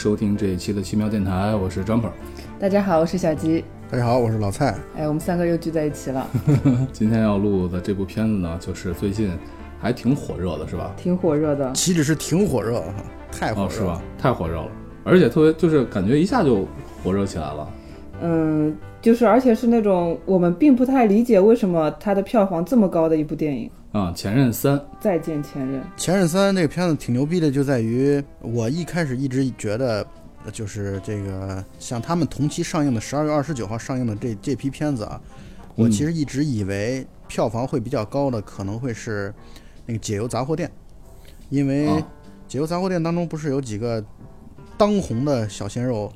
收听这一期的奇妙电台，我是 Jumper。大家好，我是小吉。大家好，我是老蔡。哎，我们三个又聚在一起了。今天要录的这部片子呢，就是最近还挺火热的，是吧？挺火热的，岂止是挺火热，太火热、哦，是吧？太火热了，而且特别就是感觉一下就火热起来了。嗯，就是而且是那种我们并不太理解为什么它的票房这么高的一部电影。啊，前任三，再见前任。前任三这个片子挺牛逼的，就在于我一开始一直觉得，就是这个像他们同期上映的十二月二十九号上映的这这批片子啊，我其实一直以为票房会比较高的可能会是那个解忧杂货店，因为解忧杂货店当中不是有几个当红的小鲜肉，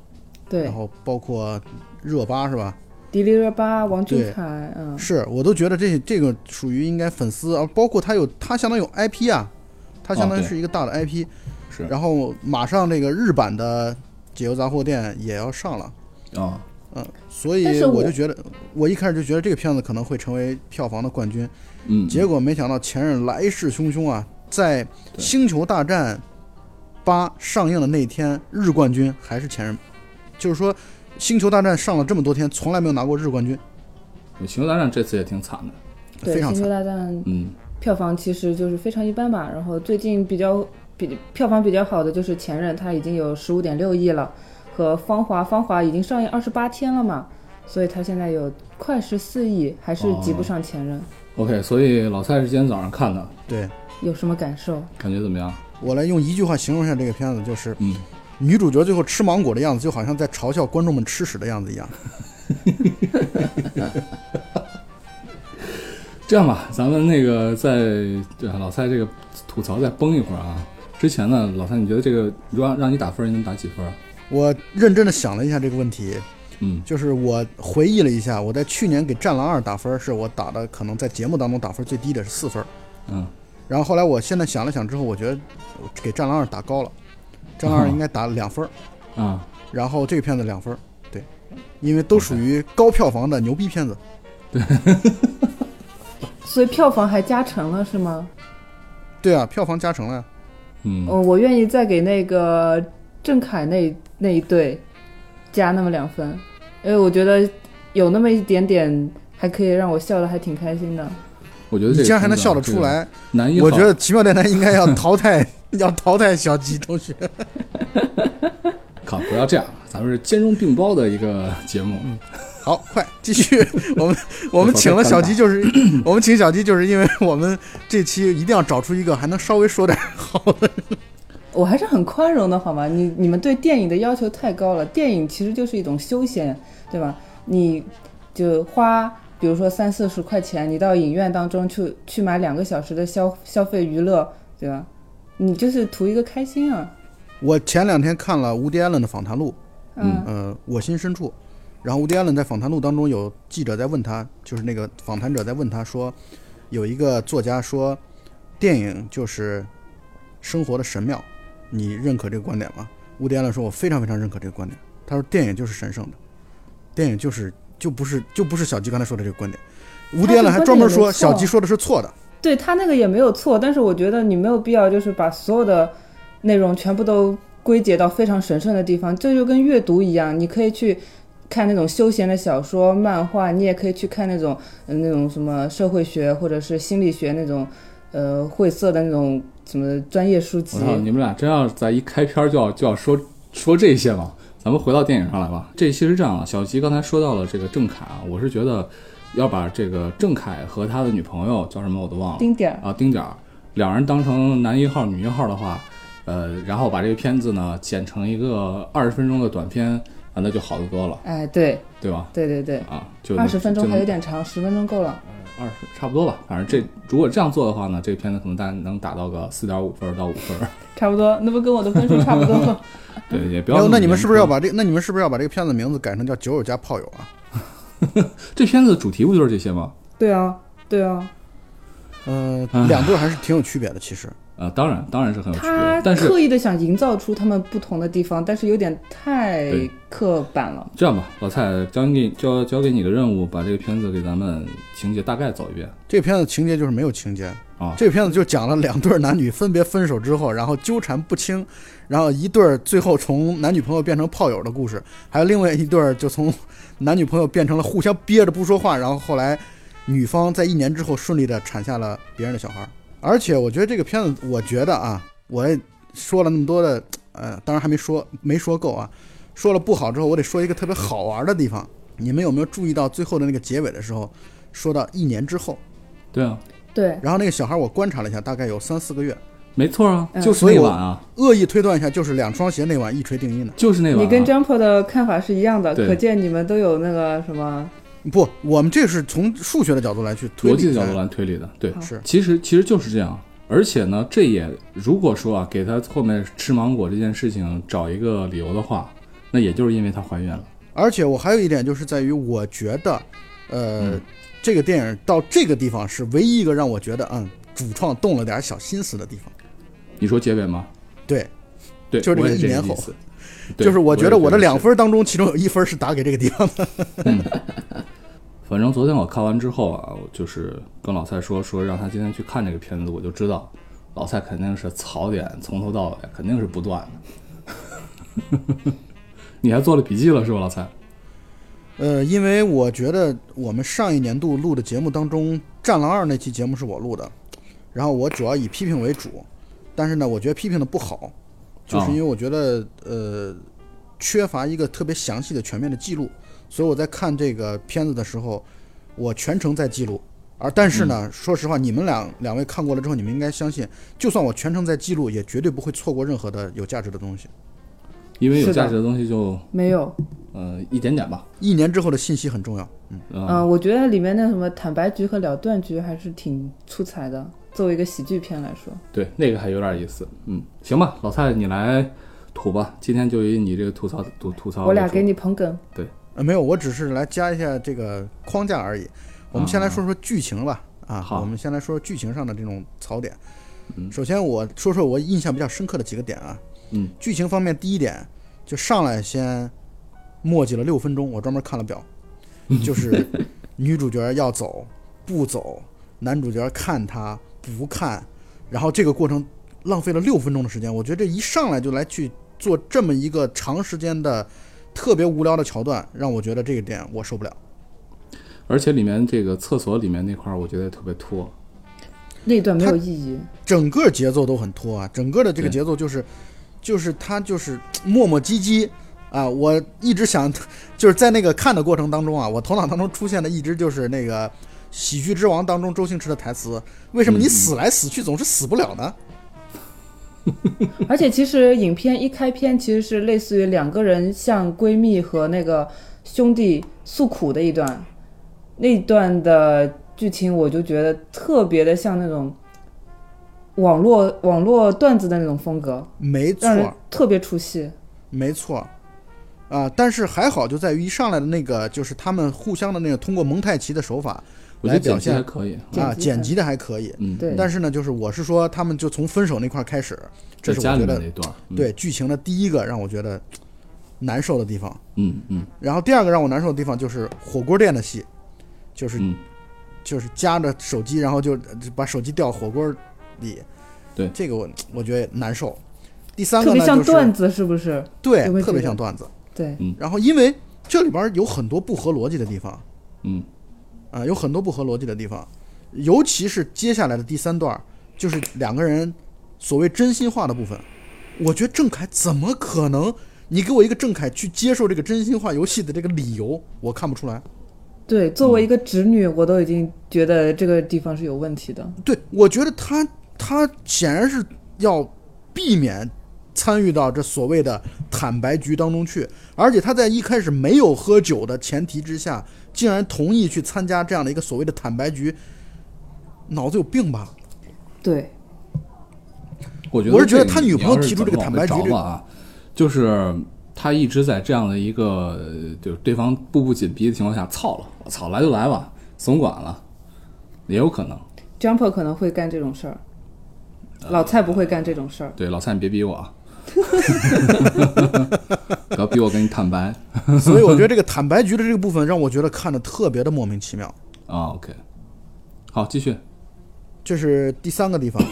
对，然后包括热巴是吧？迪丽热巴、王俊凯，嗯，是我都觉得这这个属于应该粉丝啊，包括他有他相当于有 IP 啊，他相当于是一个大的 IP，是。然后马上这个日版的解忧杂货店也要上了。啊，嗯，所以我就觉得，我一开始就觉得这个片子可能会成为票房的冠军，嗯，结果没想到前任来势汹汹啊，在《星球大战八》上映的那天，日冠军还是前任，就是说。星球大战上了这么多天，从来没有拿过日冠军。星球大战这次也挺惨的，对，星球大战，嗯，票房其实就是非常一般吧。然后最近比较比票房比较好的就是前任，它已经有十五点六亿了，和芳华，芳华已经上映二十八天了嘛，所以它现在有快十四亿，还是及不上前任。OK，所以老蔡是今天早上看的，对，有什么感受？感觉怎么样？我来用一句话形容一下这个片子，就是嗯。女主角最后吃芒果的样子，就好像在嘲笑观众们吃屎的样子一样。这样吧，咱们那个在老蔡这个吐槽再崩一会儿啊。之前呢，老蔡，你觉得这个如果让你打分，你能打几分？我认真的想了一下这个问题，嗯，就是我回忆了一下，我在去年给《战狼二》打分，是我打的可能在节目当中打分最低的是四分，嗯，然后后来我现在想了想之后，我觉得给《战狼二》打高了。张二应该打了两分儿，啊，然后这个片子两分儿，对，因为都属于高票房的牛逼片子，对，所以票房还加成了是吗？对啊，票房加成了，嗯，我愿意再给那个郑恺那那一对加那么两分，因为我觉得有那么一点点还可以让我笑的还挺开心的。我觉得你竟然还能笑得出来，男一，我觉得奇妙电台应该要淘汰。要淘汰小吉同学，靠！不要这样，咱们是兼容并包的一个节目。嗯，好，快继续。我们 我们请了小吉，就是我们请小吉，就是因为我们这期一定要找出一个还能稍微说点好的。我还是很宽容的，好吗？你你们对电影的要求太高了。电影其实就是一种休闲，对吧？你就花，比如说三四十块钱，你到影院当中去去买两个小时的消消费娱乐，对吧？你就是图一个开心啊！我前两天看了吴迪·艾伦的访谈录，嗯，呃，我心深处。然后吴迪·艾伦在访谈录当中有记者在问他，就是那个访谈者在问他说，有一个作家说，电影就是生活的神庙，你认可这个观点吗？吴迪·艾伦说，我非常非常认可这个观点。他说，电影就是神圣的，电影就是就不是就不是小鸡刚才说的这个观点。吴迪·艾伦还专门说，小鸡说的是错的。对他那个也没有错，但是我觉得你没有必要就是把所有的内容全部都归结到非常神圣的地方。这就跟阅读一样，你可以去看那种休闲的小说、漫画，你也可以去看那种那种什么社会学或者是心理学那种呃晦涩的那种什么专业书籍。你们俩真要在一开篇就要就要说说这些吗？咱们回到电影上来吧。这其实这样啊，小吉刚才说到了这个郑恺啊，我是觉得。要把这个郑恺和他的女朋友叫什么我都忘了，丁点儿啊，丁点儿，两人当成男一号、女一号的话，呃，然后把这个片子呢剪成一个二十分钟的短片，啊，那就好得多了。哎，对，对吧？对对对，啊，就二十分钟还有点长，十分钟够了。二十差不多吧，反正这如果这样做的话呢，这个片子可能大能打到个四点五分到五分。差不多，那不跟我的分数差不多吗。对，也不要。那你们是不是要把这？那你们是不是要把这个片子名字改成叫《酒友加炮友》啊？这片子主题不就是这些吗？对啊，对啊，呃，两对还是挺有区别的，其实。啊，当然，当然是很有区别。但是刻意的想营造出他们不同的地方，但是有点太刻板了。这样吧，老蔡交给交交给你个任务，把这个片子给咱们情节大概走一遍。这个片子情节就是没有情节，啊这个片子就讲了两对儿男女分别分手之后，然后纠缠不清，然后一对儿最后从男女朋友变成炮友的故事，还有另外一对儿就从男女朋友变成了互相憋着不说话，然后后来女方在一年之后顺利的产下了别人的小孩儿。而且我觉得这个片子，我觉得啊，我也说了那么多的，呃，当然还没说没说够啊，说了不好之后，我得说一个特别好玩的地方。你们有没有注意到最后的那个结尾的时候，说到一年之后？对啊，对，然后那个小孩儿我观察了一下，大概有三四个月。没错啊，嗯就是那晚啊，恶意推断一下，就是两双鞋那晚一锤定音的。就是那晚、啊。你跟 Jumper 的看法是一样的，可见你们都有那个什么，不，我们这是从数学的角度来去推理逻辑的角度来推理的，对，是其实其实就是这样。而且呢，这也如果说啊，给他后面吃芒果这件事情找一个理由的话，那也就是因为她怀孕了。而且我还有一点就是在于，我觉得，呃，嗯这个电影到这个地方是唯一一个让我觉得，嗯，主创动了点小心思的地方。你说结尾吗？对，对，就是这个一年后就是我觉得我的两也分当中，其中有一分是打给这个地方的。反正昨天我看完之后啊，我就是跟老蔡说说让他今天去看这个片子，我就知道老蔡肯定是槽点从头到尾肯定是不断的。你还做了笔记了是吧，老蔡？呃，因为我觉得我们上一年度录的节目当中，《战狼二》那期节目是我录的，然后我主要以批评为主，但是呢，我觉得批评的不好，就是因为我觉得呃缺乏一个特别详细的、全面的记录，所以我在看这个片子的时候，我全程在记录。而但是呢，说实话，你们两两位看过了之后，你们应该相信，就算我全程在记录，也绝对不会错过任何的有价值的东西。因为有价值的东西就没有。呃一点点吧。一年之后的信息很重要。嗯，嗯、嗯、我觉得里面那什么坦白局和了断局还是挺出彩的，作为一个喜剧片来说。对，那个还有点意思。嗯，行吧，老蔡你来吐吧，今天就以你这个吐槽吐吐槽为主。我俩给你捧哏。对呃，没有，我只是来加一下这个框架而已。我们先来说说剧情吧。啊，好我们先来说说剧情上的这种槽点。嗯首先我说说我印象比较深刻的几个点啊。嗯，剧情方面，第一点就上来先墨迹了六分钟，我专门看了表，就是 女主角要走不走，男主角看她不看，然后这个过程浪费了六分钟的时间。我觉得这一上来就来去做这么一个长时间的特别无聊的桥段，让我觉得这个点我受不了。而且里面这个厕所里面那块儿，我觉得特别拖。那段没有意义。整个节奏都很拖啊，整个的这个节奏就是，就是他就是磨磨唧唧啊。我一直想，就是在那个看的过程当中啊，我头脑当中出现的一直就是那个《喜剧之王》当中周星驰的台词：为什么你嗯死来死去总是死不了呢？而且其实影片一开篇其实是类似于两个人向闺蜜和那个兄弟诉苦的一段，那段的剧情我就觉得特别的像那种网络网络段子的那种风格，没错特别出戏。没错。啊，但是还好，就在于一上来的那个，就是他们互相的那个通过蒙太奇的手法我觉得剪辑来表现还可以。啊，剪辑的还可以。嗯，对但是呢，就是我是说，他们就从分手那块儿开始，这是我觉得段。嗯、对剧情的第一个让我觉得难受的地方。嗯嗯然后第二个让我难受的地方就是火锅店的戏，就是、嗯，就是夹着手机，然后就就把手机掉火锅里。对这个我我觉得难受。第三特别个呢，就是像段子，是不是？对特别像段子。对，然后因为这里边有很多不合逻辑的地方嗯啊、有很多不合逻辑的地方，尤其是接下来的第三段，就是两个人所谓真心话的部分。我觉得郑恺怎么可能？你给我一个郑恺去接受这个真心话游戏的这个理由，我看不出来。对，作为一个直女，我都已经觉得这个地方是有问题的。对，我觉得他他显然是要避免参与到这所谓的坦白局当中去，而且他在一开始没有喝酒的前提之下，竟然同意去参加这样的一个所谓的坦白局，脑子有病吧？对，我觉得我是觉得他女朋友提出这个坦白局这个着了啊，就是他一直在这样的一个呃就是对方步步紧逼的情况下，操了，我操，来就来吧，怂管了，也有可能。Jumper 可能会干这种事儿，老蔡不会干这种事儿。对，老蔡你别逼我啊，不要逼我跟你坦白 所以我觉得这个坦白局的这个部分让我觉得看的特别的莫名其妙。啊。OK，好，继续。这是第三个地方。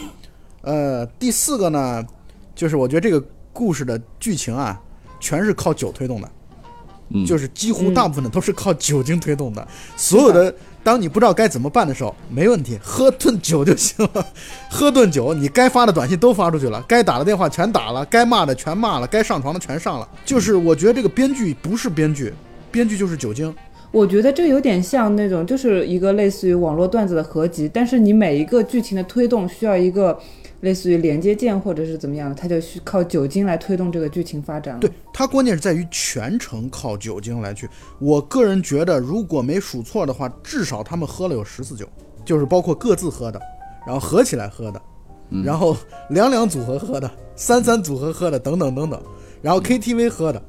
呃，第四个呢，就是我觉得这个故事的剧情啊，全是靠酒推动的，嗯，就是几乎大部分的都是靠酒精推动的。所有的，当你不知道该怎么办的时候，没问题，喝顿酒就行了。喝顿酒，你该发的短信都发出去了，该打的电话全打了，该骂的全骂了，该上床的全上了。就是我觉得这个编剧不是编剧，编剧就是酒精。我觉得这有点像那种，就是一个类似于网络段子的合集，但是你每一个剧情的推动需要一个类似于连接键或者是怎么样的，它就需靠酒精来推动这个剧情发展了。对，它关键是在于全程靠酒精来去。我个人觉得，如果没数错的话，至少他们喝了有十次酒，就是包括各自喝的，然后合起来喝的，然后两两组合喝的，三三组合喝的，等等等等，然后 KTV 喝的，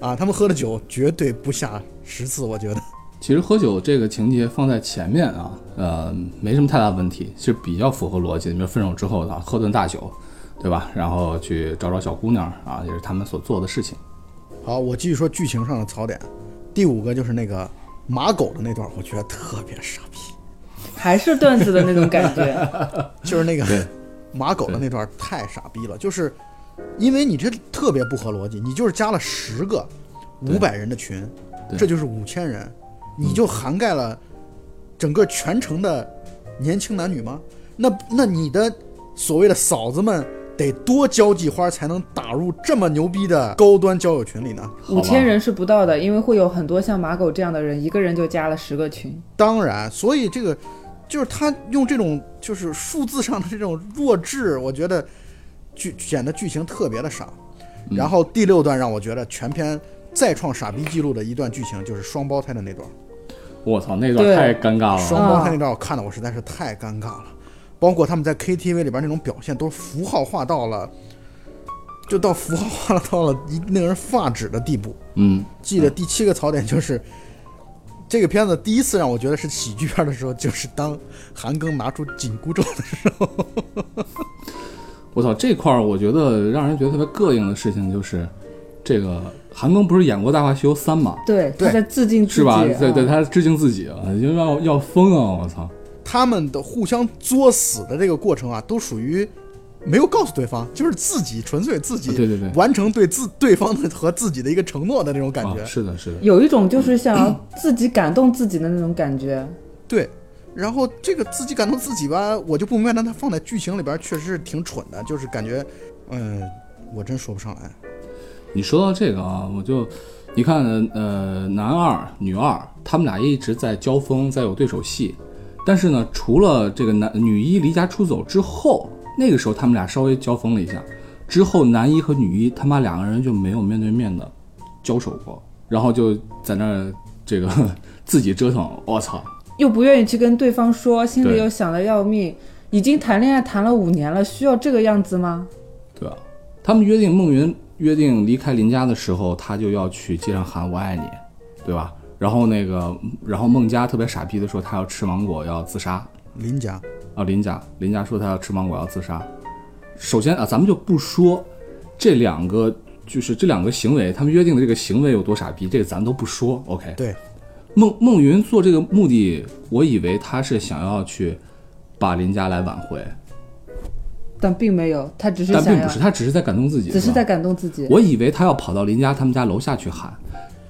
啊，他们喝的酒绝对不下十次，我觉得。其实喝酒这个情节放在前面啊，呃，没什么太大问题，是比较符合逻辑的。比如分手之后啊喝顿大酒，对吧？然后去找找小姑娘啊，也是他们所做的事情。好，我继续说剧情上的槽点。第五个就是那个马狗的那段，我觉得特别傻逼，还是段子的那种感觉。就是那个马狗的那段太傻逼了，就是因为你这特别不合逻辑，你就是加了十个五百人的群，这就是五千人，你就涵盖了整个全城的年轻男女吗？那那你的所谓的嫂子们得多交际花才能打入这么牛逼的高端交友群里呢？五千人是不到的，因为会有很多像马狗这样的人，一个人就加了十个群。当然，所以这个就是他用这种就是数字上的这种弱智，我觉得剧显得剧情特别的傻。嗯然后第六段让我觉得全篇再创傻逼记录的一段剧情，就是双胞胎的那段。我操，那段太尴尬了。双胞胎那段我看的我实在是太尴尬了，包括他们在 KTV 里边那种表现，都符号化到了，就到符号化了到了一令人发指的地步。嗯，记得第七个槽点就是，这个片子第一次让我觉得是喜剧片的时候，就是当韩庚拿出紧箍咒的时候。我操，这块儿我觉得让人觉得特别膈应的事情就是，这个韩庚不是演过《大话西游三》吗？对，他在致敬自己。是吧？对对，啊他致敬自己啊，就要要疯啊！我操，他们的互相作死的这个过程啊，都属于没有告诉对方，就是自己纯粹自己对对对完成对自对方的和自己的一个承诺的那种感觉。啊，是的，是的，有一种就是想要自己感动自己的那种感觉。对，然后这个自己感动自己吧，我就不明白，但他放在剧情里边确实是挺蠢的，就是感觉，嗯、我真说不上来。你说到这个啊，我就你看，呃，男二、女二，他们俩一直在交锋，在有对手戏。但是呢，除了这个男女一离家出走之后，那个时候他们俩稍微交锋了一下，之后男一和女一他妈两个人就没有面对面的交手过，然后就在那儿这个 自己折腾。我操，又不愿意去跟对方说，心里又想的要命。已经谈恋爱谈了五年了，需要这个样子吗？对啊？他们约定孟云约定离开林家的时候，他就要去街上喊“我爱你”，对吧？然后那个，然后孟佳特别傻逼的说他要吃芒果要自杀林家，啊，林家林家说他要吃芒果要自杀。首先啊，咱们就不说这两个就是这两个行为，他们约定的这个行为有多傻逼，这个咱都不说。OK，对，孟孟云做这个目的，我以为他是想要去把林家来挽回，但并没有，他只是想，但并不是，他只是在感动自己，只是在感动自己。我以为他要跑到林家他们家楼下去喊，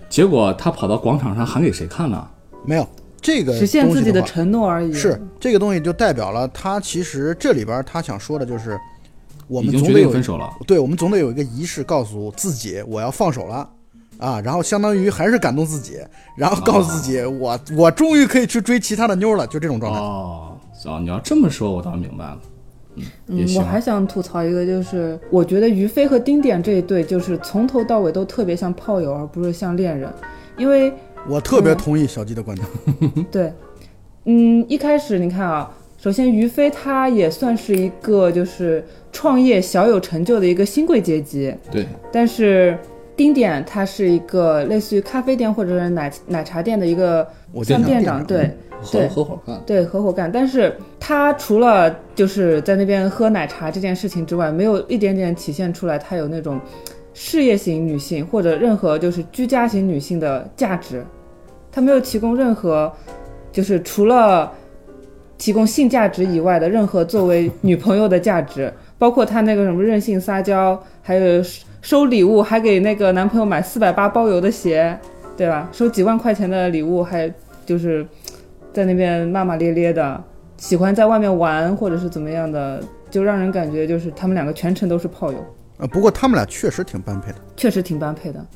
结果他跑到广场上喊给谁看呢？没有这个实现自己的东西话承诺而已。是这个东西就代表了他其实这里边他想说的就是，我们总得有分手了。对，我们总得有一个仪式，告诉自己我要放手了啊，然后相当于还是感动自己，然后告诉自己、我我终于可以去追其他的妞了，就这种状态。哦，哦，你要这么说，我倒明白了。嗯，我。还想吐槽一个，就是我觉得于飞和丁点这一对，就是从头到尾都特别像炮友，而不是像恋人。因为我特嗯别同意小鸡的观点，对，嗯，一开始你看啊，首先于飞他也算是一个就是创业小有成就的一个新贵阶级，对，但是丁点他是一个类似于咖啡店或者是奶奶茶店的一个像店长，店长对。合对合伙干。对，合伙干。但是他除了就是在那边喝奶茶这件事情之外，没有一点点体现出来他有那种事业型女性或者任何就是居家型女性的价值。他没有提供任何，就是除了提供性价值以外的任何作为 女朋友的价值，包括他那个什么任性撒娇，还有收礼物，还给那个男朋友买四百八包邮的鞋，对吧？收几万块钱的礼物，还就是在那边骂骂咧咧的，喜欢在外面玩或者是怎么样的，就让人感觉就是他们两个全程都是炮友。呃，不过他们俩确实挺般配的。确实挺般配的，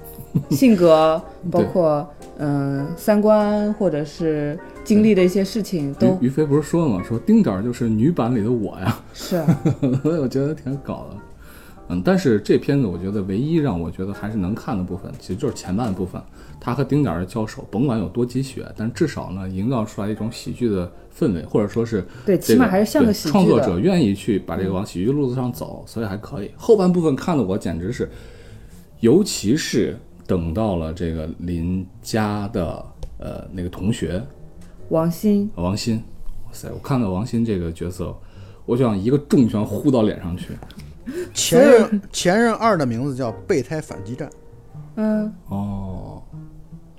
性格包括 嗯、三观或者是经历的一些事情都于于飞不是说了吗？说丁点儿就是女版里的我呀，是啊，我觉得挺搞的。嗯，但是这片子我觉得唯一让我觉得还是能看的部分，其实就是前半部分，他和丁点儿的交手，甭管有多鸡血，但至少呢，营造出来一种喜剧的氛围，或者说是对，这个起码还是像个喜剧创作者。愿意去把这个往喜剧路子上走，所以还可以。后半部分看的我简直是，尤其是等到了这个林家的呃那个同学王鑫，王鑫，哇塞！我看到王鑫这个角色，我就想一个重拳呼到脸上去。前任前任二的名字叫备胎反击战，嗯，哦，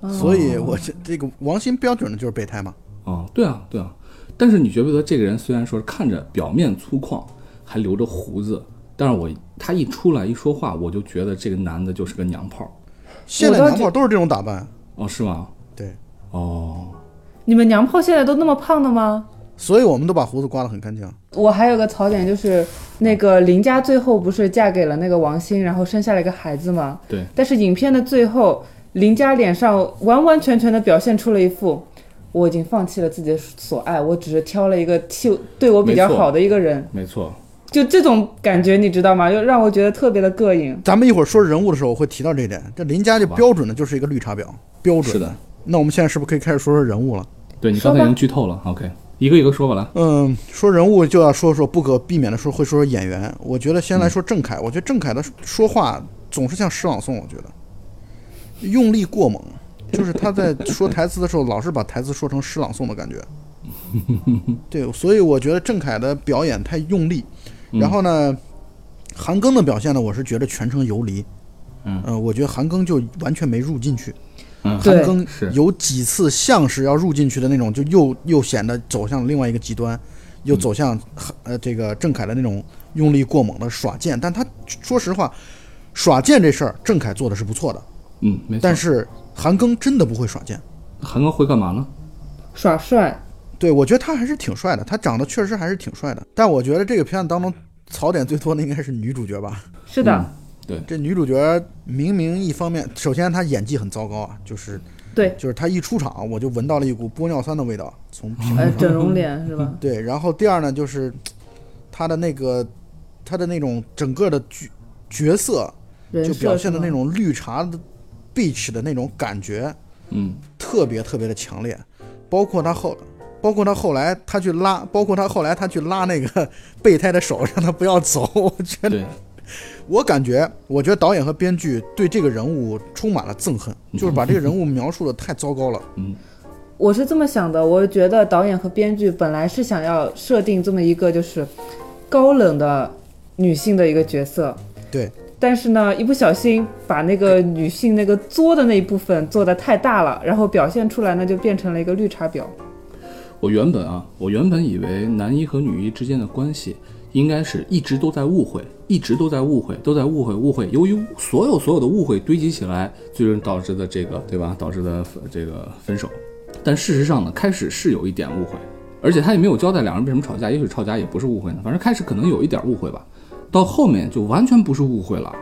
所以我这这个王鑫标准的就是备胎嘛。哦，对啊，对啊。但是你觉不觉得这个人虽然说看着表面粗犷，还留着胡子，但是我他一出来一说话，我就觉得这个男的就是个娘炮。现在娘炮都是这种打扮，哦，是吗？对，哦，你们娘炮现在都那么胖的吗？所以我们都把胡子刮得很干净。我还有个槽点就是，那个林家最后不是嫁给了那个王鑫，然后生下了一个孩子吗？对，但是影片的最后，林家脸上完完全全的表现出了一副我已经放弃了自己的所爱，我只是挑了一个替对我比较好的一个人，没错。就这种感觉，你知道吗？就让我觉得特别的膈应。咱们一会儿说人物的时候我会提到这一点。这林家就标准的就是一个绿茶婊，标准是的。那我们现在是不是可以开始说说人物了？对你刚才已经剧透了，OK，一个一个说吧，来。嗯，说人物就要说说不可避免的说会说说演员。我觉得先来说郑恺，我觉得郑恺的说话总是像诗朗诵，我觉得用力过猛，就是他在说台词的时候老是把台词说成诗朗诵的感觉。对，所以我觉得郑恺的表演太用力。然后呢，韩庚的表现呢，我是觉得全程游离。嗯呃，我觉得韩庚就完全没入进去。嗯，韩庚是有几次像是要入进去的那种，就又又显得走向另外一个极端，又走向呃这个郑恺的那种用力过猛的耍剑。但他说实话，耍剑这事儿，郑恺做的是不错的，嗯，没错。但是韩庚真的不会耍剑。韩庚会干嘛呢？耍帅，对我觉得他还是挺帅的，他长得确实还是挺帅的。但我觉得这个片子当中槽点最多的应该是女主角吧。是的，嗯对，这女主角明明一方面，首先她演技很糟糕啊，就是对，就是她一出场我就闻到了一股玻尿酸的味道，从屏呃，整容脸是吧？对，然后第二呢，就是她的那个她的那种整个的角角色，就表现的那种绿茶的 bitch 的那种感觉，嗯，特别特别的强烈。包括她后，包括他后来他去拉，包括他后来他去拉那个 备胎的手，让他不要走。我觉得，对，我感觉，我觉得导演和编剧对这个人物充满了憎恨，就是把这个人物描述的太糟糕了。嗯我是这么想的，我觉得导演和编剧本来是想要设定这么一个就是高冷的女性的一个角色，对，但是呢，一不小心把那个女性那个作的那一部分做的太大了，然后表现出来呢就变成了一个绿茶婊。我原本啊，我原本以为男一和女一之间的关系应该是一直都在误会，一直都在误会，都在误会误会。由于所有所有的误会堆积起来，最终导致的这个，对吧？导致的这个分手。但事实上呢，开始是有一点误会，而且他也没有交代两人为什么吵架，也许吵架也不是误会呢，反正开始可能有一点误会吧。到后面就完全不是误会了，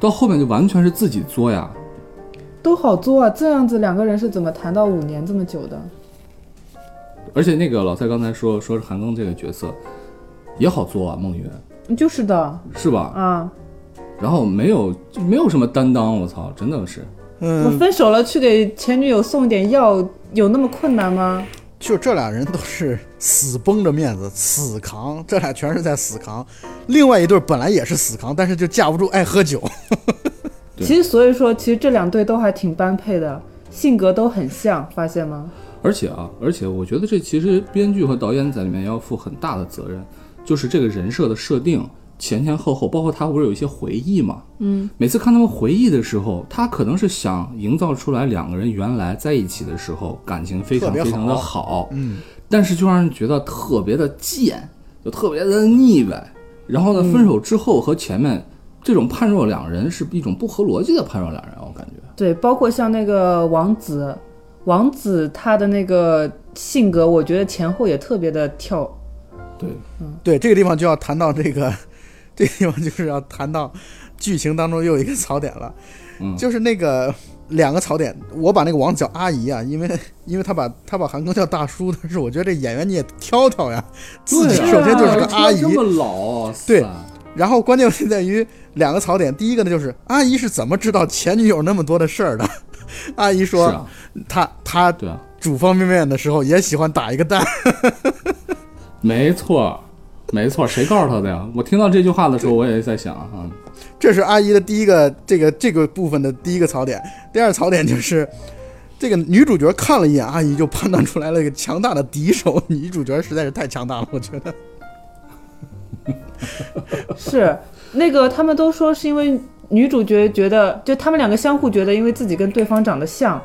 到后面就完全是自己作呀。都好作啊！这样子两个人是怎么谈到五年这么久的？而且那个老蔡刚才说说是韩庚这个角色也好做啊，梦云就是的是吧？啊，然后没有没有什么担当，我操，真的是。我嗯，分手了去给前女友送点药，有那么困难吗？就这俩人都是死绷着面子，死扛，这俩全是在死扛。另外一对本来也是死扛，但是就架不住爱喝酒。对 其实所以说，其实这两对都还挺般配的，性格都很像，发现吗？而且啊，而且我觉得这其实编剧和导演在里面要负很大的责任，就是这个人设的设定前前后后，包括他不是有一些回忆嘛？嗯，每次看他们回忆的时候，他可能是想营造出来两个人原来在一起的时候感情非常非常的好好，嗯，但是就让人觉得特别的贱，就特别的腻歪。然后呢，分手之后和前面这种判若两人是一种不合逻辑的判若两人，我感觉。对，包括像那个王子，王子他的那个性格，我觉得前后也特别的跳。对，对，这个地方就要谈到这个，这个地方就是要谈到剧情当中又有一个槽点了，嗯。就是那个两个槽点。我把那个王子叫阿姨啊，因为因为他把他把韩庚叫大叔，但是我觉得这演员你也挑挑呀，自己首先就是个阿姨这，么老，对然后关键问题在于两个槽点，第一个呢就是阿姨是怎么知道前女友那么多的事儿的？阿姨说啊，她她啊，煮方便面的时候也喜欢打一个蛋，没错，没错，谁告诉他的呀？我听到这句话的时候，我也在想啊，这是阿姨的第一个这个这个部分的第一个槽点。第二槽点就是，这个女主角看了一眼阿姨，就判断出来了一个强大的敌手。女主角实在是太强大了，我觉得。是那个他们都说是因为女主角觉得，就他们两个相互觉得，因为自己跟对方长得像。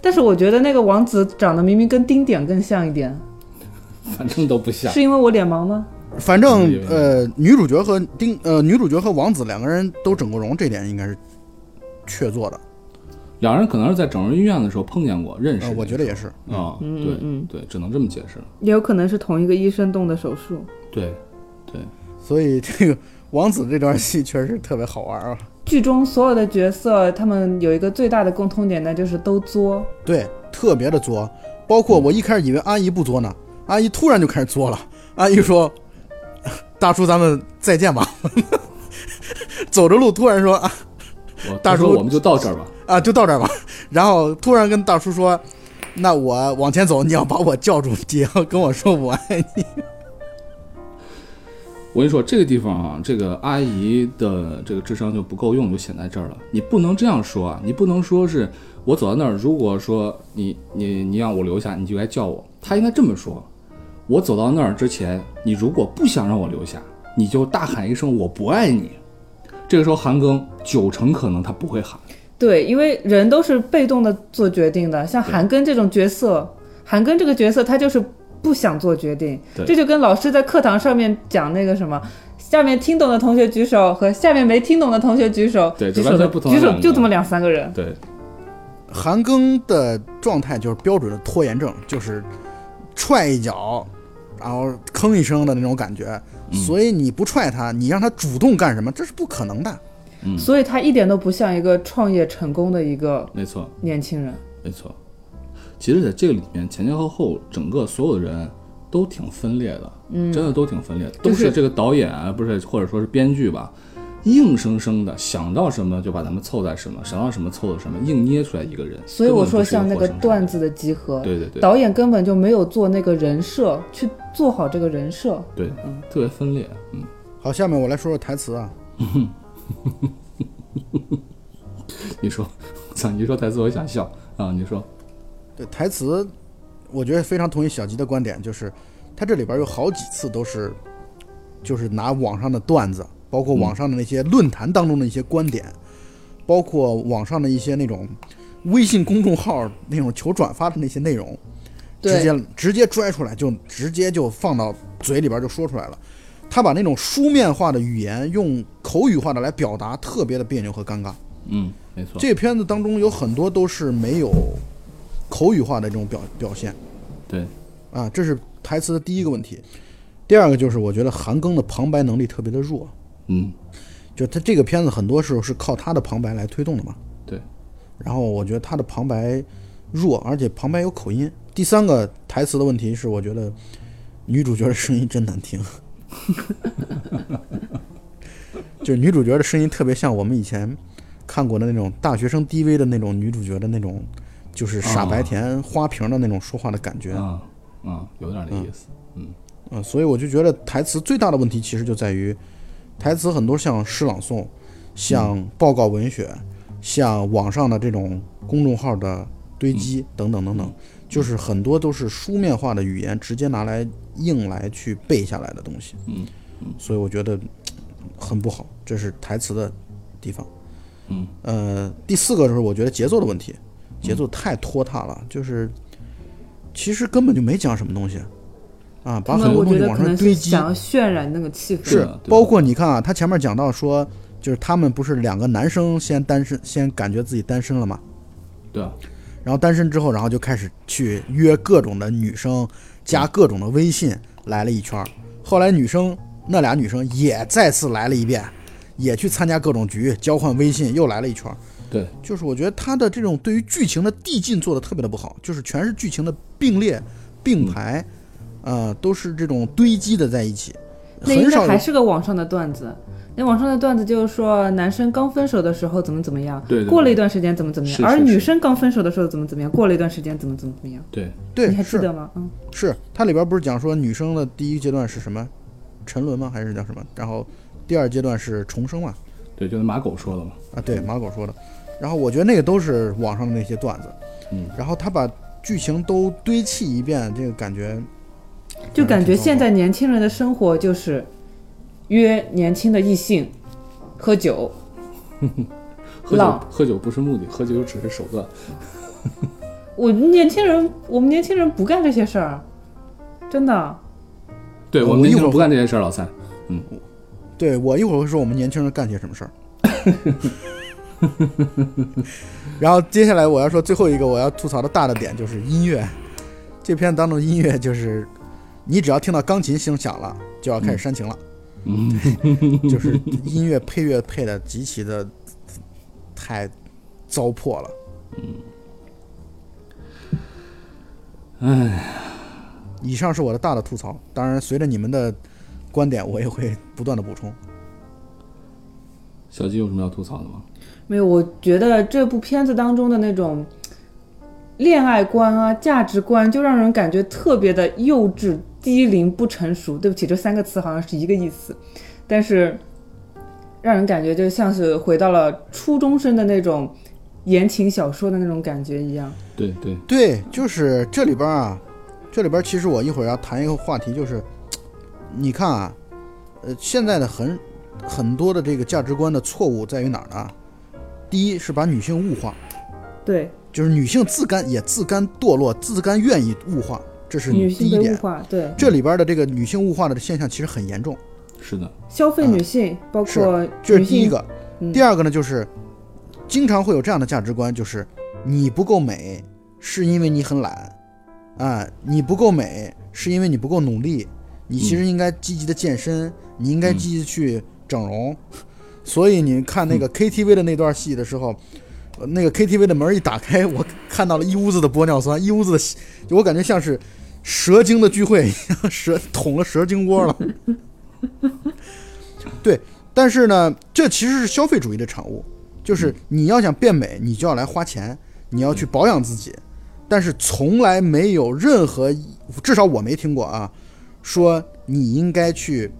但是我觉得那个王子长得明明跟丁点更像一点，反正都不像。是因为我脸盲吗？反正嗯呃，女主角和丁呃女主角和王子两个人都整过容，这点应该是确做的。两人可能是在整容医院的时候碰见过，认识呃，。我觉得也是。啊，嗯对嗯对，只能这么解释了。也有可能是同一个医生动的手术。对对，所以这个王子这段戏确实特别好玩啊。剧中所有的角色，他们有一个最大的共通点，那就是都作。对，特别的作。包括我一开始以为阿姨不作呢，阿姨突然就开始作了。阿姨说：“大叔，咱们再见吧。”走着路突然说：“啊我大叔我们就到这儿吧。啊，就到这儿吧。”然后突然跟大叔说：“那我往前走，你要把我叫住，你要跟我说我爱你。我跟你说，这个地方啊，这个阿姨的这个智商就不够用，就显在这儿了。你不能这样说啊，你不能说是我走到那儿，如果说你你你让我留下，你就该叫我。他应该这么说：我走到那儿之前，你如果不想让我留下，你就大喊一声“我不爱你”。这个时候，韩庚九成可能他不会喊。对，因为人都是被动的做决定的，像韩庚这种角色，韩庚这个角色他就是不想做决定，这就跟老师在课堂上面讲那个什么。下面听懂的同学举手，和下面没听懂的同学举手。对这举手的不同举手就这么两三个人。对，”韩庚的状态就是标准的拖延症，就是踹一脚，然后吭一声的那种感觉。所以你不踹他，你让他主动干什么，这是不可能的。嗯，所以他一点都不像一个创业成功的一个没错。年轻人。没错，其实在这个里面前前后后整个所有的人都挺分裂的，嗯，真的都挺分裂的，都是是这个导演啊，不是或者说是编剧吧，硬生生的想到什么就把咱们凑在什么，想到什么凑到什么，硬捏出来一个人。所以我说像那个段子的集合，对对对导演根本就没有做那个人设，去做好这个人设。对，嗯特别分裂，嗯，好，下面我来说说台词啊。你说，操，你说台词我想笑啊，你说，对台词，我觉得非常同意小吉的观点，就是他这里边有好几次都是，就是拿网上的段子，包括网上的那些论坛当中的一些观点，包括网上的一些那种微信公众号那种求转发的那些内容，直接直接拽出来，就直接就放到嘴里边就说出来了。他把那种书面化的语言用口语化的来表达，特别的别扭和尴尬。嗯，没错，这个片子当中有很多都是没有口语化的这种表表现对，啊，这是台词的第一个问题。第二个就是我觉得韩庚的旁白能力特别的弱，嗯，就他这个片子很多时候是靠他的旁白来推动的嘛。对，然后我觉得他的旁白弱，而且旁白有口音。第三个台词的问题是，我觉得女主角的声音真难听，就是女主角的声音特别像我们以前看过的那种大学生 DV 的那种女主角的那种，就是傻白甜花瓶的那种说话的感觉。啊啊，有点那意思，嗯嗯，所以我就觉得台词最大的问题其实就在于，台词很多像诗朗诵，像报告文学，像网上的这种公众号的堆积等等等等，就是很多都是书面化的语言，直接拿来硬来去背下来的东西。嗯所以我觉得很不好，这是台词的地方。嗯，呃，第四个就是我觉得节奏的问题，节奏太拖沓了，就是其实根本就没讲什么东西。啊，把很多东西往上堆积。是想要渲染那个气氛。是，包括你看啊，他前面讲到说，就是他们不是两个男生先单身，先感觉自己单身了嘛，对啊，然后单身之后，然后就开始去约各种的女生，加各种的微信来了一圈。后来女生那俩女生也再次来了一遍，也去参加各种局，交换微信，又来了一圈。对，就是我觉得他的这种对于剧情的递进做的特别的不好，就是全是剧情的并列、并排，呃，都是这种堆积的在一起，那应很少有该还是个网上的段子。那网上的段子就是说，男生刚分手的时候怎么怎么样，对对对过了一段时间怎么怎么样，是是而女生刚分手的时候怎么怎么样，过了一段时间怎么怎么怎么样，对，对，你还记是得吗？嗯，是，它里边不是讲说女生的第一阶段是什么，沉沦吗？还是叫什么？然后第二阶段是重生嘛？对，就是马狗说的嘛，啊，对，马狗说的。然后我觉得那个都是网上的那些段子，嗯，然后他把剧情都堆砌一遍，这个感觉就感觉现在年轻人的生活就是约年轻的异性喝酒，喝酒喝酒不是目的，喝酒只是手段。我们年轻人，我们年轻人不干这些事儿，真的。对呃我一会儿我们年轻人不干这些事儿，老三。嗯。对我一会儿会说我们年轻人干些什么事儿。然后接下来我要说最后一个我要吐槽的大的点就是音乐，这片当中音乐就是，你只要听到钢琴声响了，就要开始煽情了，嗯，就是音乐配乐配的极其的太糟粕了。嗯哎，以上是我的大的吐槽，当然随着你们的观点，我也会不断的补充。小鸡有什么要吐槽的吗？没有，我觉得这部片子当中的那种恋爱观啊、价值观，就让人感觉特别的幼稚、低龄、不成熟。对不起，这三个词好像是一个意思，但是让人感觉就像是回到了初中生的那种言情小说的那种感觉一样。对对，对，就是这里边啊，这里边其实我一会儿要谈一个话题，就是你看啊，呃，现在的很很多的这个价值观的错误在于哪儿呢？第一是把女性物化，对，就是女性自甘也自甘堕落，自甘愿意物化，这是女性第一点。被物化，对，这里边的这个女性物化的现象其实很严重，是的，消费女性，包括这是，第一个。嗯第二个呢，就是经常会有这样的价值观，就是你不够美，是因为你很懒，啊，你不够美是因为你不够努力，你其实应该积极的健身，你应该积极地去整容。所以你看那个 KTV 的那段戏的时候，呃那个 KTV 的门一打开，我看到了一屋子的玻尿酸，一屋子的我感觉像是蛇精的聚会，蛇捅了蛇精窝了。对，但是呢，这其实是消费主义的产物，就是你要想变美，你就要来花钱，你要去保养自己，但是从来没有任何，至少我没听过啊，说你应该去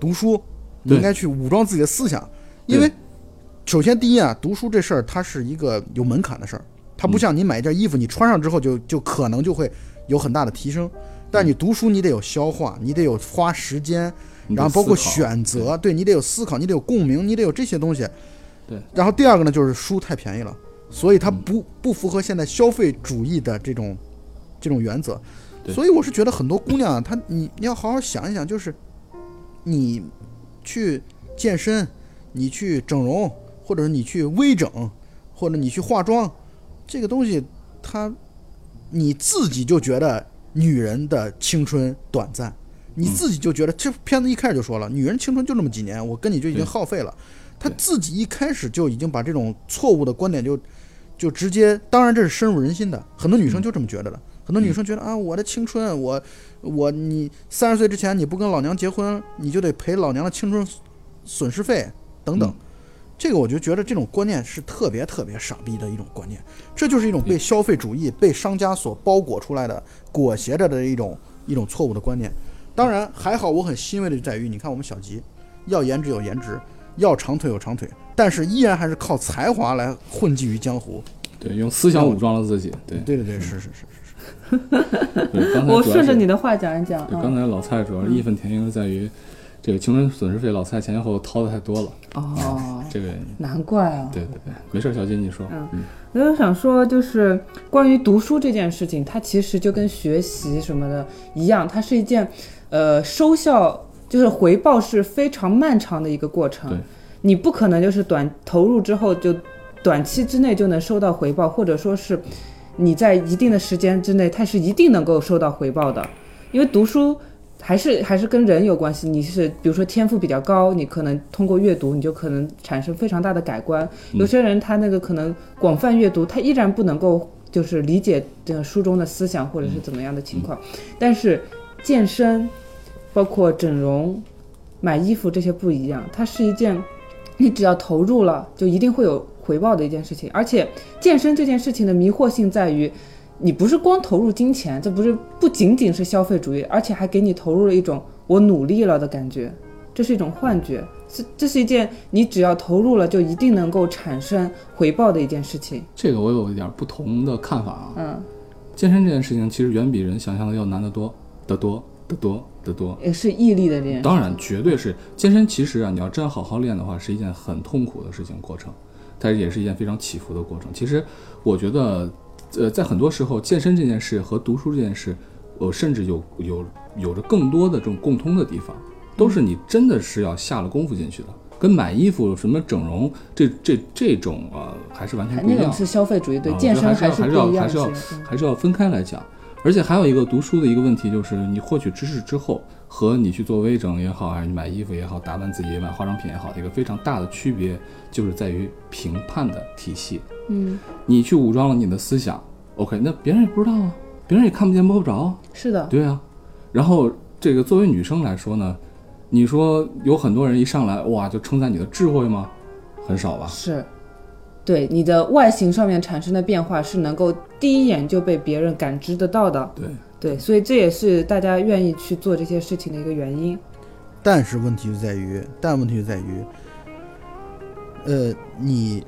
读书，你应该去武装自己的思想，因为首先第一啊，读书这事儿它是一个有门槛的事儿，它不像你买一件衣服，你穿上之后就就可能就会有很大的提升，但你读书你得有消化，你得有花时间。然后包括选择，对你得有思考，你得有共鸣，你得有这些东西。对。然后第二个呢，就是书太便宜了，所以它不不符合现在消费主义的这种这种原则。对所以我是觉得很多姑娘，她你你要好好想一想，就是你去健身，你去整容，或者是你去微整，或者你去化妆，这个东西它你自己就觉得女人的青春短暂。你自己就觉得这片子一开始就说了，女人青春就那么几年，我跟你就已经耗费了。他自己一开始就已经把这种错误的观点就就直接，当然这是深入人心的，很多女生就这么觉得的。很多女生觉得啊，我的青春，我我你三十岁之前你不跟老娘结婚，你就得赔老娘的青春损失费等等。嗯这个我就觉得这种观念是特别特别傻逼的一种观念，这就是一种被消费主义、被商家所包裹出来的、裹挟着的一种一种错误的观念。当然还好，我很欣慰的就在于，你看我们小吉，要颜值有颜值，要长腿有长腿，但是依然还是靠才华来混迹于江湖。对，用思想武装了自己。对对对对，是是是。对，刚才我顺着你的话讲一讲刚。才老蔡主要是义愤填膺的在于，这个青春损失费老蔡前前后后掏的太多了，哦，这个难怪啊。对对对，没事儿，小金你说，嗯嗯我就想说，就是关于读书这件事情，它其实就跟学习什么的一样，它是一件，呃，收效就是回报是非常漫长的一个过程对。你不可能就是短投入之后就短期之内就能收到回报，或者说是你在一定的时间之内，它是一定能够收到回报的。因为读书还是还是跟人有关系，你是比如说天赋比较高，你可能通过阅读，你就可能产生非常大的改观。有些人他那个可能广泛阅读，他依然不能够就是理解这个书中的思想或者是怎么样的情况。但是健身，包括整容、买衣服这些不一样，它是一件你只要投入了，就一定会有回报的一件事情。而且健身这件事情的迷惑性在于。你不是光投入金钱，这不是不仅仅是消费主义，而且还给你投入了一种我努力了的感觉，这是一种幻觉，是这是一件你只要投入了就一定能够产生回报的一件事情。这个我有一点不同的看法啊。嗯，健身这件事情其实远比人想象的要难得多得多得多得多。也是毅力的练。当然，绝对是健身。其实啊，你要真好好练的话，是一件很痛苦的事情过程，但是也是一件非常起伏的过程。其实我觉得。呃，在很多时候，健身这件事和读书这件事，呃，甚至有有有着更多的这种共通的地方，都是你真的是要下了功夫进去的，跟买衣服、什么整容这这这种呃，还是完全不一样。那种是消费主义，对啊健身还是不一样要还是要还是要分开来讲。而且还有一个读书的一个问题，就是你获取知识之后，和你去做微整也好，还是你买衣服也好，打扮自己、买化妆品也好，一个非常大的区别，就是在于评判的体系。嗯，你去武装了你的思想，OK，那别人也不知道啊，别人也看不见摸不着，是的，对啊。然后这个作为女生来说呢，你说有很多人一上来哇就称赞你的智慧吗？很少吧。是，对你的外形上面产生的变化是能够第一眼就被别人感知得到的。对，对，所以这也是大家愿意去做这些事情的一个原因。但是问题就在于，但问题就在于，呃，你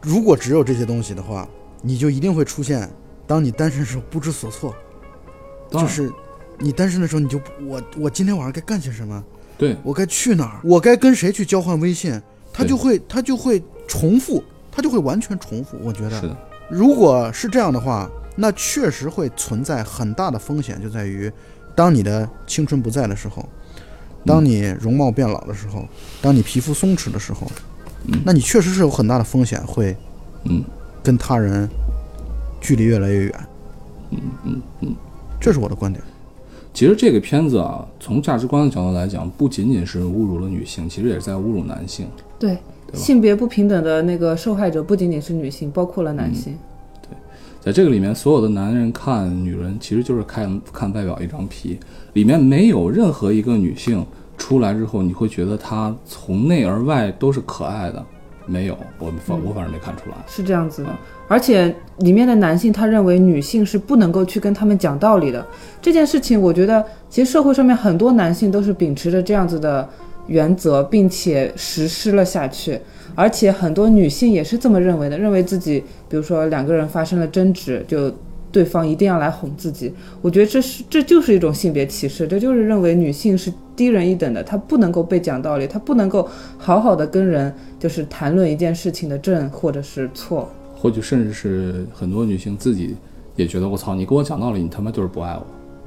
如果只有这些东西的话，你就一定会出现，当你单身时候不知所措，就是你单身的时候，你就我我今天晚上该干些什么？对我该去哪儿？我该跟谁去交换微信？它就会它就会重复，它就会完全重复。我觉得，是的，如果是这样的话，那确实会存在很大的风险，就在于当你的青春不在的时候，当你容貌变老的时候，当你皮肤松弛的时候，嗯那你确实是有很大的风险会嗯跟他人距离越来越远。嗯嗯嗯。这是我的观点。其实这个片子啊，从价值观的角度来讲，不仅仅是侮辱了女性，其实也是在侮辱男性。对，对吧？性别不平等的那个受害者不仅仅是女性，包括了男性。对。在这个里面，所有的男人看女人，其实就是看看外表一张皮，里面没有任何一个女性出来之后，你会觉得她从内而外都是可爱的，没有，我反我反正没看出来。是这样子的，而且里面的男性他认为女性是不能够去跟他们讲道理的。这件事情，我觉得其实社会上面很多男性都是秉持着这样子的原则，并且实施了下去，而且很多女性也是这么认为的，认为自己比如说两个人发生了争执，就对方一定要来哄自己。我觉得这是这就是一种性别歧视，这就是认为女性是低人一等的，她不能够被讲道理，她不能够好好的跟人就是谈论一件事情的正或者是错。或许甚至是很多女性自己也觉得，我操，你给我讲道理，你他妈就是不爱我，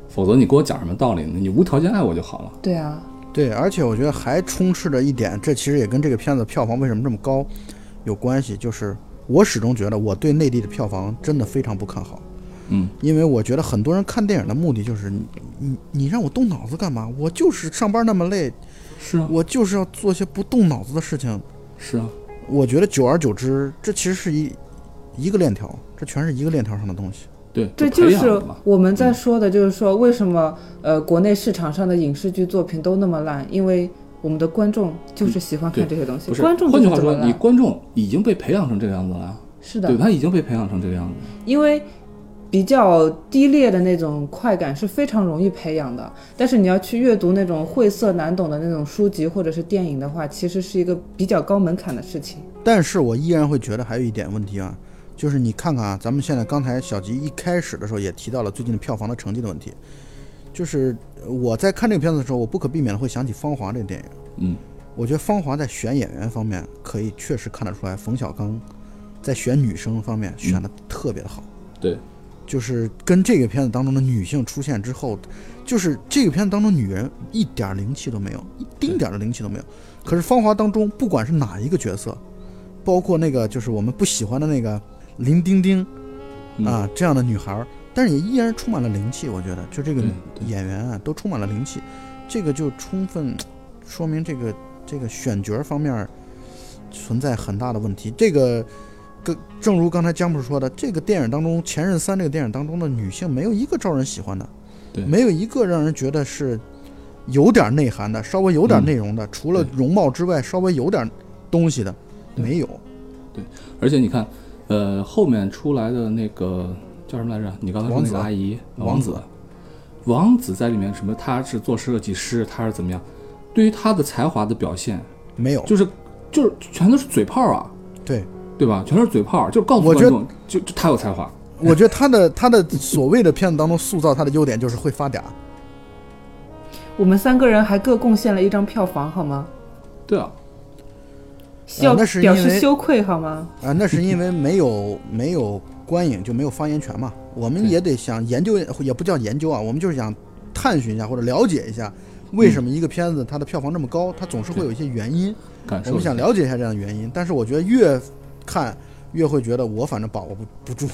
否则你给我讲什么道理呢？你无条件爱我就好了。对啊，对，而且我觉得还充斥着一点，这其实也跟这个片子票房为什么这么高有关系。就是我始终觉得我对内地的票房真的非常不看好，嗯，因为我觉得很多人看电影的目的就是你你你让我动脑子干嘛？我就是上班那么累，是啊，我就是要做些不动脑子的事情。是啊，我觉得久而久之，这其实是一一个链条，这全是一个链条上的东西。对，这就是。我们在说的，就是说为什么呃国内市场上的影视剧作品都那么烂，因为我们的观众就是喜欢看这些东西，不是，观众换句话说，你观众已经被培养成这个样子了呀，是的对，，他已经被培养成这个样子。因为比较低劣的那种快感是非常容易培养的，但是你要去阅读那种晦涩难懂的那种书籍或者是电影的话，其实是一个比较高门槛的事情。但是我依然会觉得还有一点问题啊，就是你看看啊，咱们现在刚才小吉一开始的时候也提到了最近的票房的成绩的问题，就是我在看这个片子的时候，我不可避免的会想起《芳华》这个电影。嗯，我觉得《芳华》在选演员方面可以确实看得出来，冯小刚在选女生方面选的特别的好。对，就是跟这个片子当中的女性出现之后，就是这个片子当中女人一点灵气都没有，一丁点儿的灵气都没有。可是《芳华》当中，不管是哪一个角色，包括那个就是我们不喜欢的那个林丁丁嗯。啊这样的女孩儿，但是也依然充满了灵气。我觉得，就这个演员啊，都充满了灵气，这个就充分说明这个这个选角方面儿存在很大的问题。这个，跟正如刚才姜博士说的，这个电影当中，《前任三》这个电影当中的女性没有一个招人喜欢的，对。没有一个让人觉得是有点内涵的，稍微有点嗯。内容的，除了容貌之外，稍微有点东西的，没有。对而且你看，呃，后面出来的那个叫什么来着？你刚才说那个阿姨王子子，王子在里面什么？他是做设计师，他是怎么样？对于他的才华的表现，没有，就是就是全都是嘴炮啊，对，对吧？全是嘴炮，就是告诉我觉得观众，就就他有才华。我觉得他的他的所谓的片子当中塑造他的优点就是会发嗲，我们三个人还各贡献了一张票房，好吗？对啊，要那是因为表示羞愧好吗？啊，那是因为没有没有观影就没有发言权嘛。我们也得想研究，也不叫研究啊，我们就是想探寻一下或者了解一下，为什么一个片子它的票房这么高，它总是会有一些原因。我们感受一下想了解一下这样的原因，但是我觉得越看越会觉得我反正把握不不住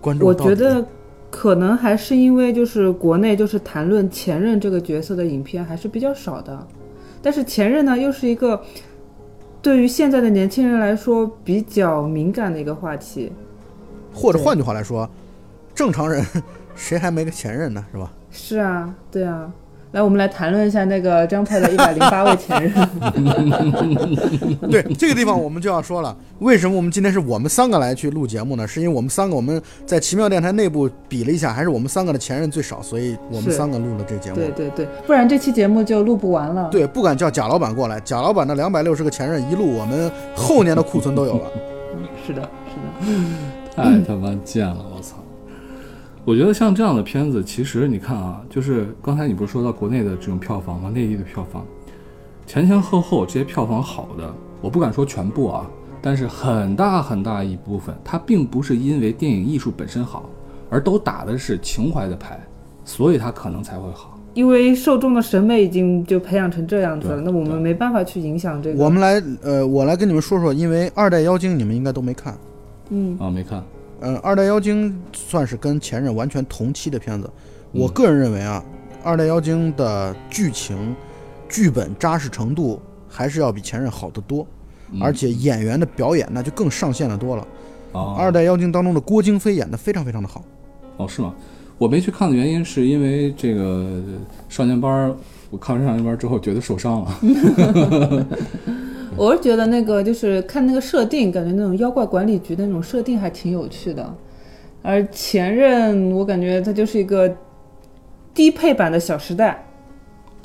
观众我。觉得可能还是因为就是国内就是谈论前任这个角色的影片还是比较少的，但是前任呢又是一个对于现在的年轻人来说比较敏感的一个话题。或者换句话来说，正常人 谁还没个前任呢，是吧？是啊，对啊。来，我们来谈论一下那个张派的 一百零八位前任。对这个地方我们就要说了，为什么我们今天是我们三个来去录节目呢？是因为我们三个我们在奇妙电台内部比了一下，还是我们三个的前任最少，所以我们三个录了这节目。对对对，不然这期节目就录不完了。对，不敢叫贾老板过来，贾老板的两百六十个前任一录，我们后年的库存都有了。是的，是的。太他妈贱了，我操！我觉得像这样的片子，其实你看啊，就是刚才你不是说到国内的这种票房吗？内地的票房，前前后后这些票房好的，我不敢说全部啊，但是很大很大一部分，它并不是因为电影艺术本身好，而都打的是情怀的牌，所以它可能才会好。因为受众的审美已经就培养成这样子了，那我们没办法去影响这个。我们来，呃，我来跟你们说说，因为《二代妖精》你们应该都没看。嗯，啊，没看，嗯，《二代妖精》算是跟前任完全同期的片子。我嗯个人认为啊，《二代妖精》的剧情、剧本扎实程度还是要比前任好得多，嗯而且演员的表演那就更上线的多了。哦二代妖精》当中的郭京飞演得非常非常的好。哦是吗？我没去看的原因是因为这个少年班儿，我看完少年班儿之后觉得受伤了。我是觉得那个就是看那个设定，感觉那种妖怪管理局的那种设定还挺有趣的。而前任，我感觉它就是一个低配版的《小时代》，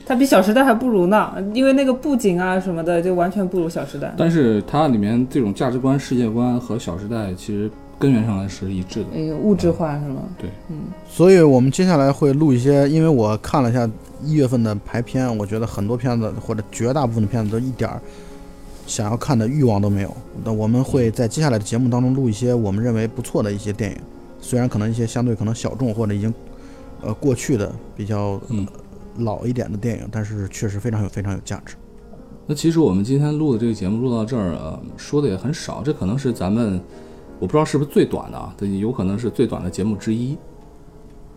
它比《小时代》还不如呢，因为那个布景啊什么的就完全不如《小时代》。但是它里面这种价值观、世界观和《小时代》其实根源上来是一致的。哎呦，物质化是吗？对，嗯所以我们接下来会录一些，因为我看了一下一月份的排片，我觉得很多片子或者绝大部分的片子都一点儿想要看的欲望都没有。那我们会在接下来的节目当中录一些我们认为不错的一些电影，虽然可能一些相对可能小众或者已经呃过去的比较、嗯老一点的电影，但是确实非常有非常有价值。那其实我们今天录的这个节目录到这儿，啊，说的也很少，这可能是咱们我不知道是不是最短的啊，这有可能是最短的节目之一。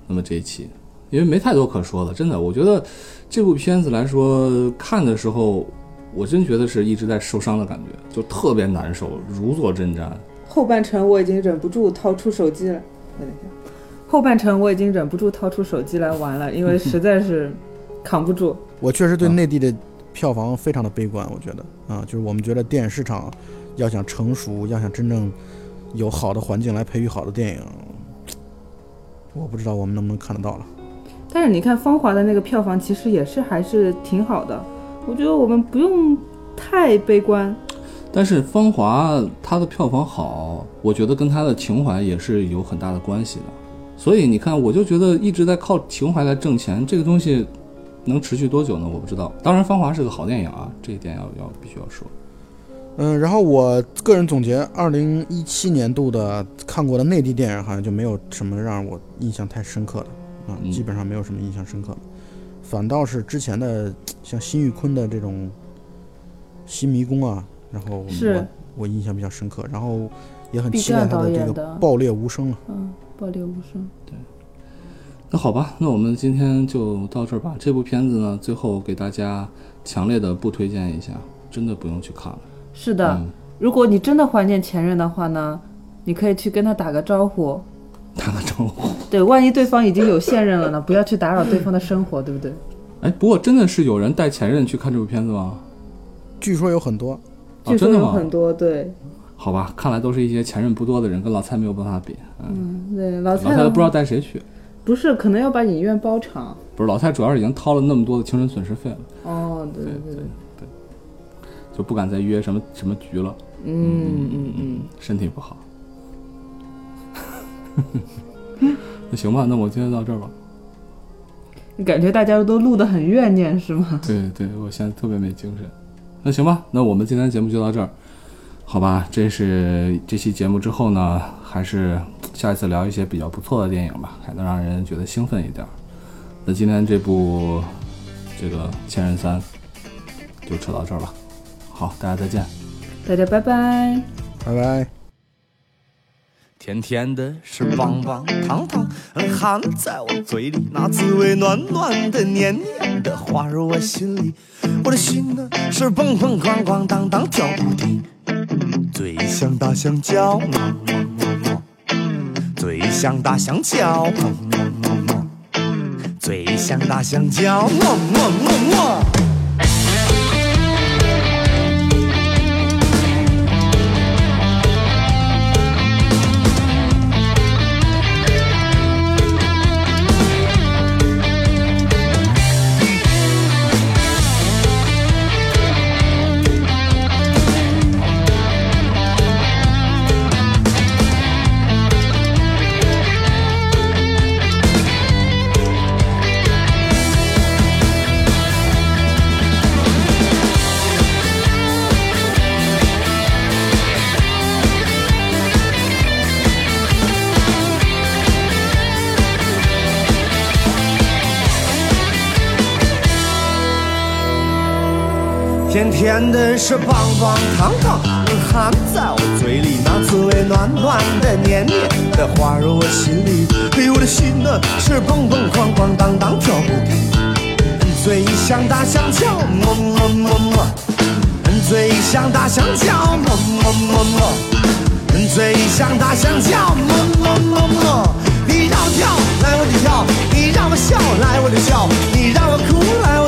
那么这一期，因为没太多可说的，真的，我觉得这部片子来说，看的时候，我真觉得是一直在受伤的感觉，就特别难受，如坐针毡。后半程我已经忍不住掏出手机了，等一下，后半程我已经忍不住掏出手机来玩了，因为实在是扛不住。我确实对啊内地的票房非常的悲观，我觉得啊，就是我们觉得电影市场要想成熟，要想真正有好的环境来培育好的电影，我不知道我们能不能看得到了。但是你看《芳华》的那个票房，其实也是还是挺好的。我觉得我们不用太悲观。但是《芳华》它的票房好，我觉得跟它的情怀也是有很大的关系的。所以你看，我就觉得一直在靠情怀来挣钱，这个东西能持续多久呢？我不知道。当然，《芳华》是个好电影啊，这一点要要必须要说。嗯，然后我个人总结，二零一七年度的看过的内地电影，好像就没有什么让我印象太深刻的啊，嗯基本上没有什么印象深刻的，反倒是之前的 像辛玉坤的这种《新迷宫》啊，然后是我我印象比较深刻，然后也很毕期待他的这个《爆裂无声》了。嗯，爆裂无声。对那好吧，那我们今天就到这儿吧。这部片子呢，最后给大家强烈的不推荐一下，真的不用去看了。是的，嗯，如果你真的怀念前任的话呢，你可以去跟他打个招呼。打个招呼。对，万一对方已经有现任了呢，不要去打扰对方的生活，对不对？哎，不过真的是有人带前任去看这部片子吗？据说有很多，啊，据说真的吗？有很多，对，好吧，看来都是一些前任不多的人，跟老蔡没有办法比。嗯，嗯，对，老老蔡都不知道带谁去。不是，可能要把影院包场。不是老蔡，主要是已经掏了那么多的青春损失费了，哦，对对对对，对，就不敢再约什么什么局了，嗯嗯嗯，身体不好。那行吧，那我今天到这儿吧。你感觉大家都录得很怨念是吗？对对，我现在特别没精神。那行吧，那我们今天节目就到这儿，好吧？这是这期节目之后呢，还是下一次聊一些比较不错的电影吧，还能让人觉得兴奋一点儿。那今天这部这个《前任三》就扯到这儿吧。好，大家再见。大家拜拜。拜拜。甜甜的是棒棒糖糖，含在我嘴里，那滋味暖暖的、黏黏的，滑入我心里。我的心呢是蹦蹦咣咣当当跳不停，嘴像大香蕉，么么么么，嘴像大香蕉，么么么么，嘴像大香蕉，么么么么。甜的是棒棒糖糖，含在我嘴里，那滋味暖暖的、黏黏的，滑入我心里。嘿，我的心呢是蹦蹦哐哐当当跳不停，嘴像大香蕉，么么么么，嘴像大香蕉，么么么么，嘴像大香蕉，么么么么。你让我跳，来我就跳；你让我笑，来我就笑；你让我哭，来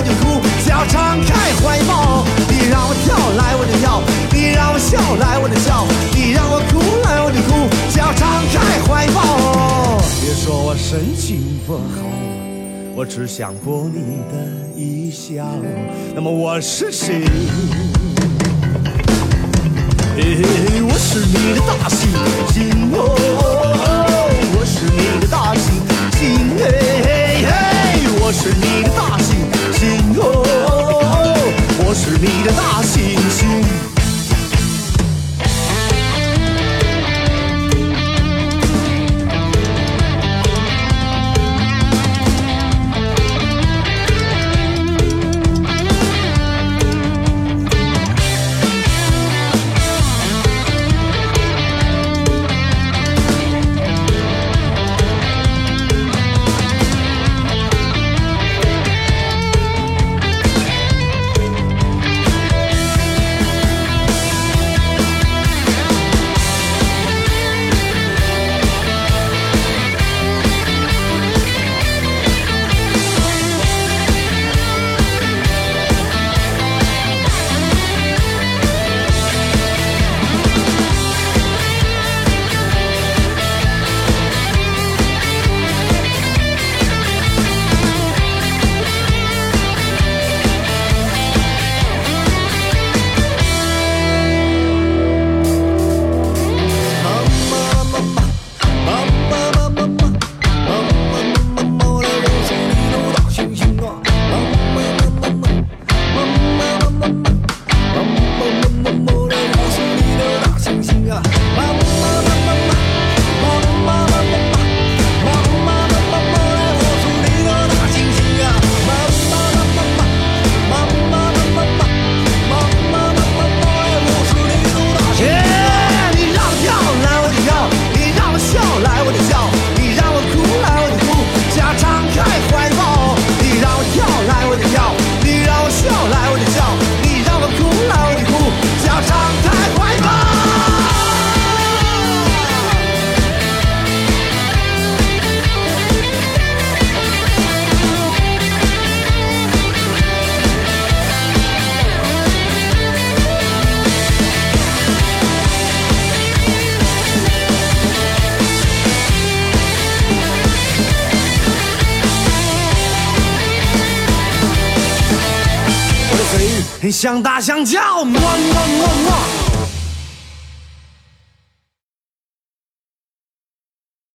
我只想博你的一笑。那么我是谁？我是你的大猩猩哦，我是你的大猩猩，嘿嘿嘿，我是你的大猩猩哦，我是你的大猩猩。大象叫，